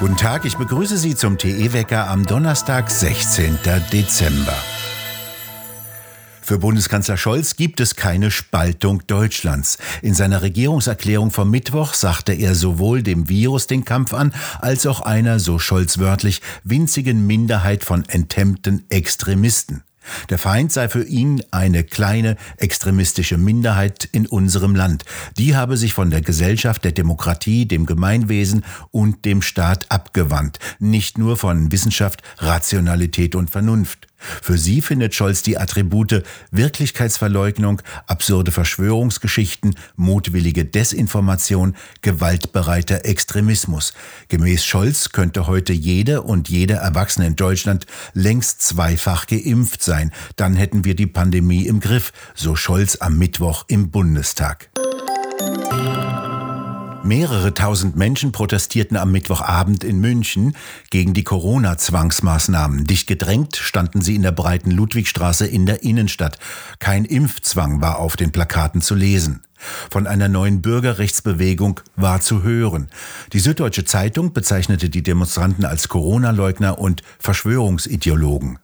Guten Tag, ich begrüße Sie zum TE-Wecker am Donnerstag, 16. Dezember. Für Bundeskanzler Scholz gibt es keine Spaltung Deutschlands. In seiner Regierungserklärung vom Mittwoch sagte er sowohl dem Virus den Kampf an, als auch einer, so Scholz wörtlich, winzigen Minderheit von enthemmten Extremisten. Der Feind sei für ihn eine kleine extremistische Minderheit in unserem Land. Die habe sich von der Gesellschaft, der Demokratie, dem Gemeinwesen und dem Staat abgewandt, nicht nur von Wissenschaft, Rationalität und Vernunft. Für sie findet Scholz die Attribute Wirklichkeitsverleugnung, absurde Verschwörungsgeschichten, mutwillige Desinformation, gewaltbereiter Extremismus. Gemäß Scholz könnte heute jede und jeder Erwachsene in Deutschland längst zweifach geimpft sein. Dann hätten wir die Pandemie im Griff, so Scholz am Mittwoch im Bundestag. Mehrere tausend Menschen protestierten am Mittwochabend in München gegen die Corona-Zwangsmaßnahmen. Dicht gedrängt standen sie in der breiten Ludwigstraße in der Innenstadt. Kein Impfzwang war auf den Plakaten zu lesen. Von einer neuen Bürgerrechtsbewegung war zu hören. Die Süddeutsche Zeitung bezeichnete die Demonstranten als Corona-Leugner und Verschwörungsideologen.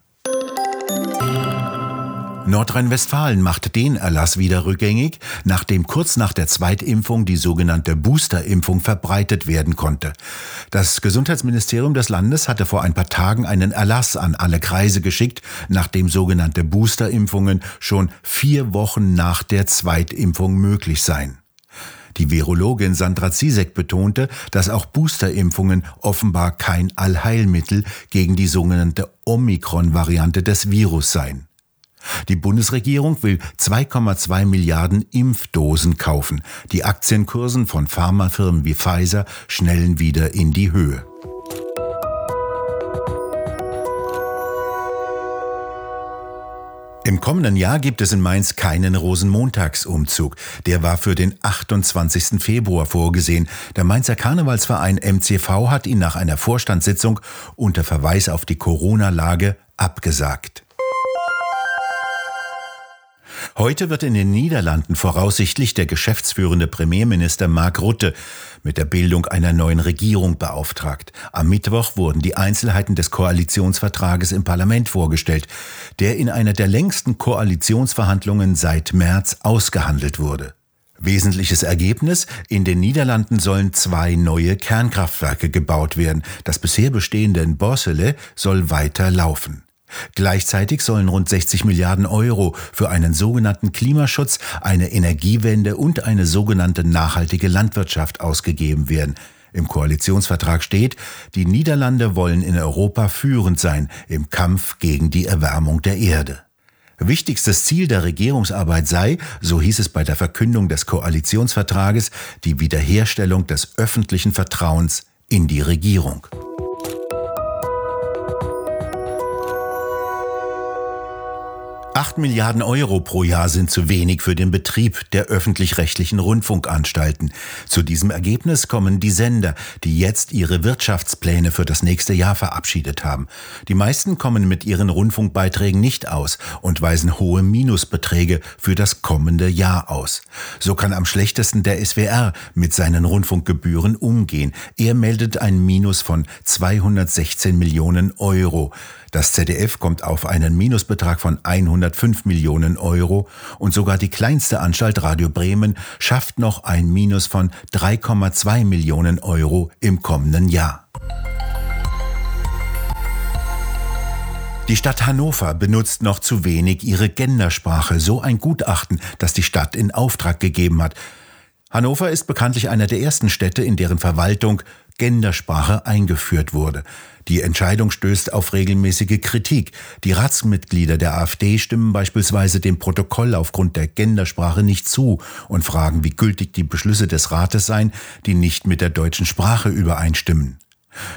Nordrhein-Westfalen macht den Erlass wieder rückgängig, nachdem kurz nach der Zweitimpfung die sogenannte Boosterimpfung verbreitet werden konnte. Das Gesundheitsministerium des Landes hatte vor ein paar Tagen einen Erlass an alle Kreise geschickt, nachdem sogenannte Boosterimpfungen schon vier Wochen nach der Zweitimpfung möglich seien. Die Virologin Sandra Zizek betonte, dass auch Boosterimpfungen offenbar kein Allheilmittel gegen die sogenannte Omikron-Variante des Virus seien. Die Bundesregierung will 2,2 Milliarden Impfdosen kaufen. Die Aktienkursen von Pharmafirmen wie Pfizer schnellen wieder in die Höhe. Im kommenden Jahr gibt es in Mainz keinen Rosenmontagsumzug. Der war für den 28. Februar vorgesehen. Der Mainzer Karnevalsverein MCV hat ihn nach einer Vorstandssitzung unter Verweis auf die Corona-Lage abgesagt. Heute wird in den Niederlanden voraussichtlich der geschäftsführende Premierminister Mark Rutte mit der Bildung einer neuen Regierung beauftragt. Am Mittwoch wurden die Einzelheiten des Koalitionsvertrages im Parlament vorgestellt, der in einer der längsten Koalitionsverhandlungen seit März ausgehandelt wurde. Wesentliches Ergebnis, in den Niederlanden sollen zwei neue Kernkraftwerke gebaut werden. Das bisher bestehende in Borsele soll weiter laufen. Gleichzeitig sollen rund 60 Milliarden Euro für einen sogenannten Klimaschutz, eine Energiewende und eine sogenannte nachhaltige Landwirtschaft ausgegeben werden. Im Koalitionsvertrag steht, die Niederlande wollen in Europa führend sein im Kampf gegen die Erwärmung der Erde. Wichtigstes Ziel der Regierungsarbeit sei, so hieß es bei der Verkündung des Koalitionsvertrages, die Wiederherstellung des öffentlichen Vertrauens in die Regierung. 8 Milliarden Euro pro Jahr sind zu wenig für den Betrieb der öffentlich-rechtlichen Rundfunkanstalten. Zu diesem Ergebnis kommen die Sender, die jetzt ihre Wirtschaftspläne für das nächste Jahr verabschiedet haben. Die meisten kommen mit ihren Rundfunkbeiträgen nicht aus und weisen hohe Minusbeträge für das kommende Jahr aus. So kann am schlechtesten der SWR mit seinen Rundfunkgebühren umgehen. Er meldet ein Minus von 216 Millionen Euro. Das ZDF kommt auf einen Minusbetrag von 105 Millionen Euro und sogar die kleinste Anstalt Radio Bremen schafft noch ein Minus von 3,2 Millionen Euro im kommenden Jahr. Die Stadt Hannover benutzt noch zu wenig ihre Gendersprache, so ein Gutachten, das die Stadt in Auftrag gegeben hat. Hannover ist bekanntlich einer der ersten Städte, in deren Verwaltung Gendersprache eingeführt wurde. Die Entscheidung stößt auf regelmäßige Kritik. Die Ratsmitglieder der AfD stimmen beispielsweise dem Protokoll aufgrund der Gendersprache nicht zu und fragen, wie gültig die Beschlüsse des Rates seien, die nicht mit der deutschen Sprache übereinstimmen.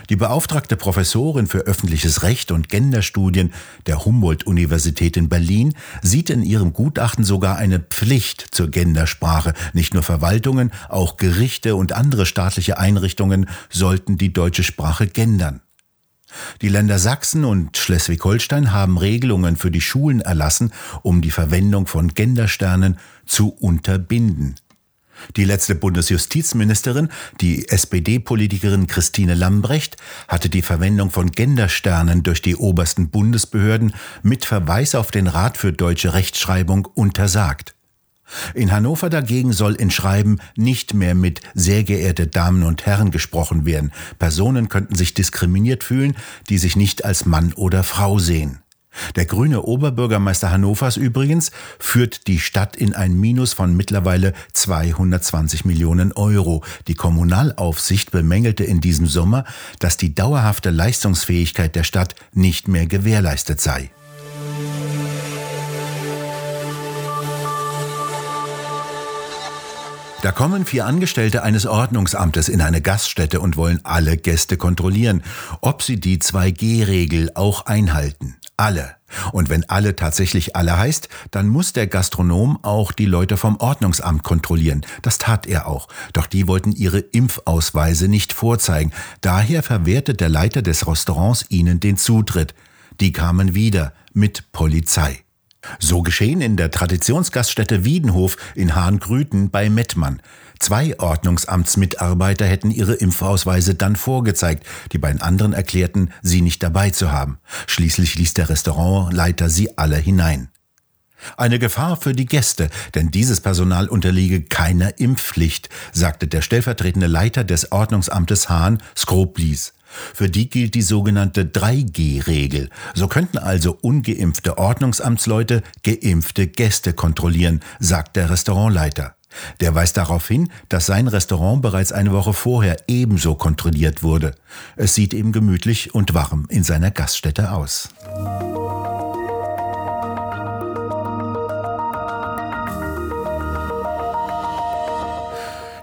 Die beauftragte Professorin für öffentliches Recht und Genderstudien der Humboldt-Universität in Berlin sieht in ihrem Gutachten sogar eine Pflicht zur Gendersprache. Nicht nur Verwaltungen, auch Gerichte und andere staatliche Einrichtungen sollten die deutsche Sprache gendern. Die Länder Sachsen und Schleswig-Holstein haben Regelungen für die Schulen erlassen, um die Verwendung von Gendersternen zu unterbinden. Die letzte Bundesjustizministerin, die SPD-Politikerin Christine Lambrecht, hatte die Verwendung von Gendersternen durch die obersten Bundesbehörden mit Verweis auf den Rat für deutsche Rechtschreibung untersagt. In Hannover dagegen soll in Schreiben nicht mehr mit sehr geehrte Damen und Herren gesprochen werden. Personen könnten sich diskriminiert fühlen, die sich nicht als Mann oder Frau sehen. Der grüne Oberbürgermeister Hannovers übrigens führt die Stadt in ein Minus von mittlerweile 220 Millionen Euro. Die Kommunalaufsicht bemängelte in diesem Sommer, dass die dauerhafte Leistungsfähigkeit der Stadt nicht mehr gewährleistet sei. Da kommen vier Angestellte eines Ordnungsamtes in eine Gaststätte und wollen alle Gäste kontrollieren, ob sie die 2G-Regel auch einhalten. Alle. Und wenn alle tatsächlich alle heißt, dann muss der Gastronom auch die Leute vom Ordnungsamt kontrollieren. Das tat er auch. Doch die wollten ihre Impfausweise nicht vorzeigen. Daher verwehrte der Leiter des Restaurants ihnen den Zutritt. Die kamen wieder mit Polizei. So geschehen in der Traditionsgaststätte Wiedenhof in Hahngrüten bei Mettmann. Zwei Ordnungsamtsmitarbeiter hätten ihre Impfausweise dann vorgezeigt, die beiden anderen erklärten, sie nicht dabei zu haben. Schließlich ließ der Restaurantleiter sie alle hinein. Eine Gefahr für die Gäste, denn dieses Personal unterliege keiner Impfpflicht, sagte der stellvertretende Leiter des Ordnungsamtes Hahn, Skroblis. Für die gilt die sogenannte 3G-Regel. So könnten also ungeimpfte Ordnungsamtsleute geimpfte Gäste kontrollieren, sagt der Restaurantleiter. Der weist darauf hin, dass sein Restaurant bereits eine Woche vorher ebenso kontrolliert wurde. Es sieht eben gemütlich und warm in seiner Gaststätte aus.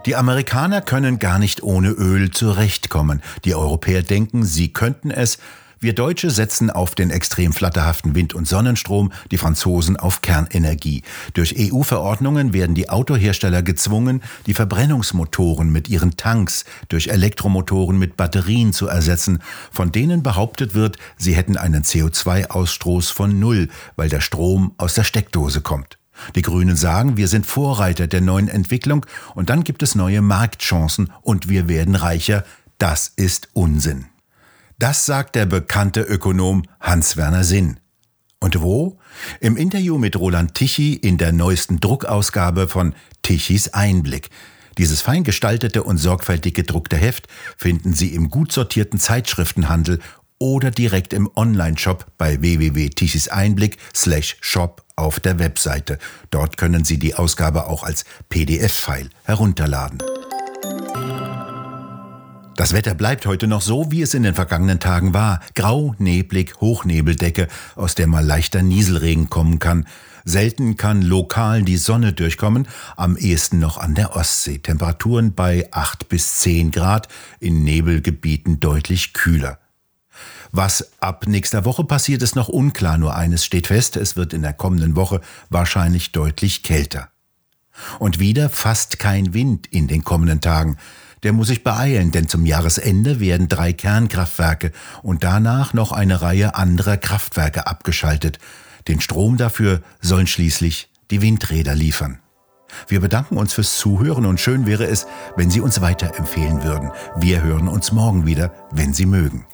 Die Amerikaner können gar nicht ohne Öl zurechtkommen. Die Europäer denken, sie könnten es. Wir Deutsche setzen auf den extrem flatterhaften Wind- und Sonnenstrom, die Franzosen auf Kernenergie. Durch EU-Verordnungen werden die Autohersteller gezwungen, die Verbrennungsmotoren mit ihren Tanks durch Elektromotoren mit Batterien zu ersetzen, von denen behauptet wird, sie hätten einen CO2-Ausstoß von Null, weil der Strom aus der Steckdose kommt. Die Grünen sagen, wir sind Vorreiter der neuen Entwicklung und dann gibt es neue Marktchancen und wir werden reicher. Das ist Unsinn. Das sagt der bekannte Ökonom Hans-Werner Sinn. Und wo? Im Interview mit Roland Tichy in der neuesten Druckausgabe von Tichys Einblick. Dieses fein gestaltete und sorgfältig gedruckte Heft finden Sie im gut sortierten Zeitschriftenhandel oder direkt im Online-Shop bei www.tichyseinblick slash shop auf der Webseite. Dort können Sie die Ausgabe auch als PDF-File herunterladen. Das Wetter bleibt heute noch so, wie es in den vergangenen Tagen war. Grau, neblig, Hochnebeldecke, aus der mal leichter Nieselregen kommen kann. Selten kann lokal die Sonne durchkommen, am ehesten noch an der Ostsee. Temperaturen bei 8 bis 10 Grad, in Nebelgebieten deutlich kühler. Was ab nächster Woche passiert, ist noch unklar. Nur eines steht fest, es wird in der kommenden Woche wahrscheinlich deutlich kälter. Und wieder fast kein Wind in den kommenden Tagen. Der muss sich beeilen, denn zum Jahresende werden drei Kernkraftwerke und danach noch eine Reihe anderer Kraftwerke abgeschaltet. Den Strom dafür sollen schließlich die Windräder liefern. Wir bedanken uns fürs Zuhören und schön wäre es, wenn Sie uns weiterempfehlen würden. Wir hören uns morgen wieder, wenn Sie mögen.